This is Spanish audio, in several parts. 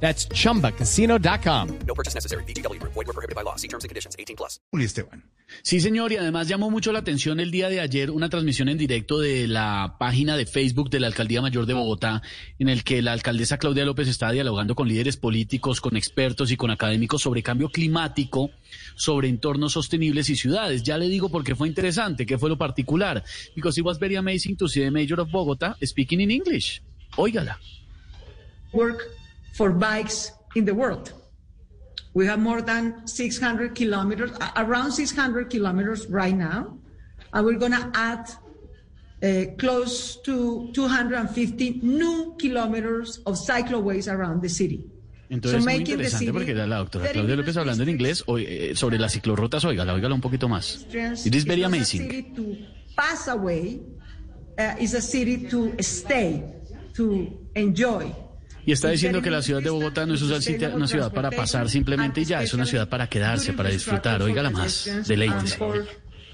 That's chumbacasino.com. No purchase necessary. BGW. Void were prohibited by law. See terms and conditions. 18 plus. Esteban. Sí, señor, y además llamó mucho la atención el día de ayer una transmisión en directo de la página de Facebook de la Alcaldía Mayor de Bogotá, en el que la alcaldesa Claudia López está dialogando con líderes políticos, con expertos y con académicos sobre cambio climático, sobre entornos sostenibles y ciudades. Ya le digo por qué fue interesante, qué fue lo particular. Because it was very amazing to see the mayor of Bogotá speaking in English. Óigala. work for bikes in the world. We have more than 600 kilometers, around 600 kilometers right now, and we're going to add uh, close to 250 new kilometers of cycleways around the city. Entonces, So muy making the interesante porque era la doctora very Claudia López hablando en inglés eh, sobre las ciclorrutas. Óigala, óigala un poquito más. It is very It's a amazing. city to pass away, uh, it's a city to stay, to enjoy. Y está diciendo que la ciudad de Bogotá no es una ciudad, para pasar simplemente y ya, es una ciudad para quedarse, para disfrutar. Óigala más, deleítese.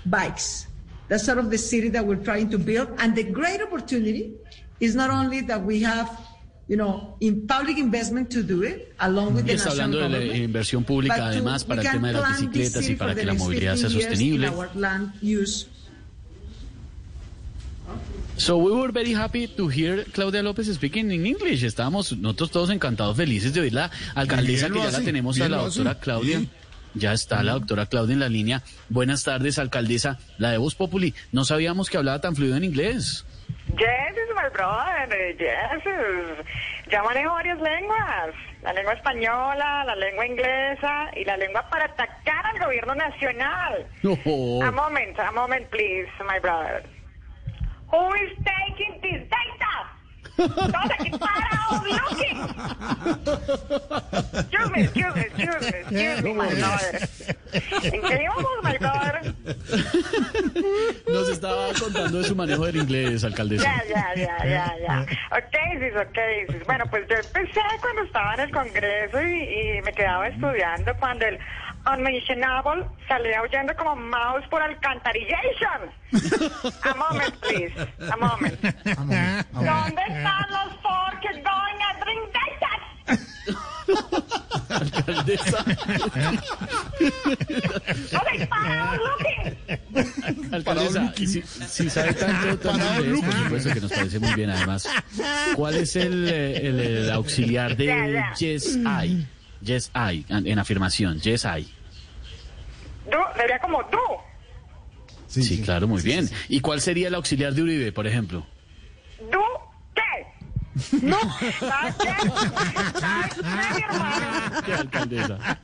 Bikes. That's sort of the city that we're trying to build. And the great opportunity is not only that we have, you know, in public investment to do it, along with the está hablando de la inversión pública, además, para el tema de las bicicletas y para que la movilidad sea 15 years in sostenible. So we were very happy to hear Claudia López speaking in English. Estábamos nosotros todos encantados, felices de oír la alcaldesa que ya la tenemos a la hace, doctora Claudia. bien. Ya está la doctora Claudia en la línea. Buenas tardes, alcaldesa. La de Voz Populi. No sabíamos que hablaba tan fluido en inglés. Yes, my brother. Yes, ya manejo varias lenguas. La lengua española, la lengua inglesa y la lengua para atacar al gobierno nacional. No. A moment, a moment, please, my brother. Who is taking this data? Todos aquí parados looking. Excuse me, excuse me, excuse me, excuse me, my brother. ¿En qué íbamos, my brother? Nos estaba contando de su manejo del inglés, alcaldesa. Ya, ya, ya, ya, ya. Ok, sis, ok, sis. Bueno, pues yo empecé cuando estaba en el Congreso y, y me quedaba estudiando cuando el unmentionable salía huyendo como mouse por alcantarillation. A moment, please. A moment. ¿Dónde están los forks going a drink data? Alcaldesa, alcaldesa, si, si sabe tanto, tanto por supuesto que nos parece muy bien. Además, ¿cuál es el, el, el auxiliar de. Yes I? Yes I, en, en afirmación, Yes I. Du, sería como du. Sí, claro, muy bien. ¿Y cuál sería el auxiliar de Uribe, por ejemplo? ¿Du qué? No. ¿Sabes qué? ¿Sabes qué, mi hermano? ¿Qué alcaldesa?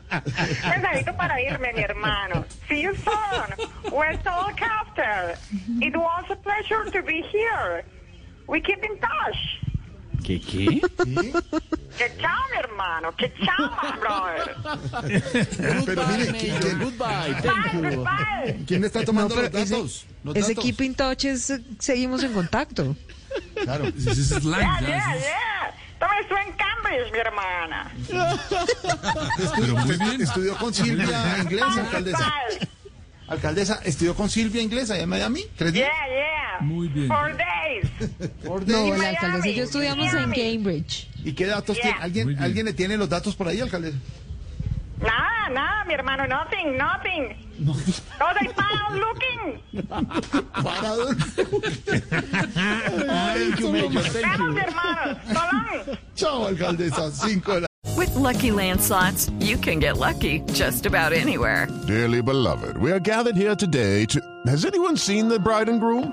Necesito para irme, mi hermano. See you soon. We're look after. It was a pleasure to be here. We keep in touch. ¿Qué qué? Que chao, mi hermano. Que chao, my brother. Pero mire, Goodbye, ¿quién, goodbye, Bye, thank you. goodbye. quién está tomando No, los datos? Los Ese datos. Keep in Touch es, seguimos en contacto. Claro. Yeah, yeah, yeah. También estuve en Cambridge, mi hermana. Pero muy bien. Estudió con Silvia inglés, Bye, alcaldesa. Alcaldesa, estudió con Silvia inglés allá en Miami. ¿Tres días? Yeah, yeah. Muy bien. Four days. Por No, day. la alcaldesa y yo estudiamos en. Cambridge. ¿Y qué datos Yeah. tiene? ¿Alguien, ¿Alguien le tiene los datos por ahí, alcaldesa? Nada, nada, mi hermano. Nothing, nothing. Todos ahí parados looking. Parado. Thank you, thank you. mi hermano. So. Chao, alcaldesa. Cinco de la With Lucky Land slots, you can get lucky just about anywhere. Dearly beloved, we are gathered here today to. Has anyone seen the bride and groom?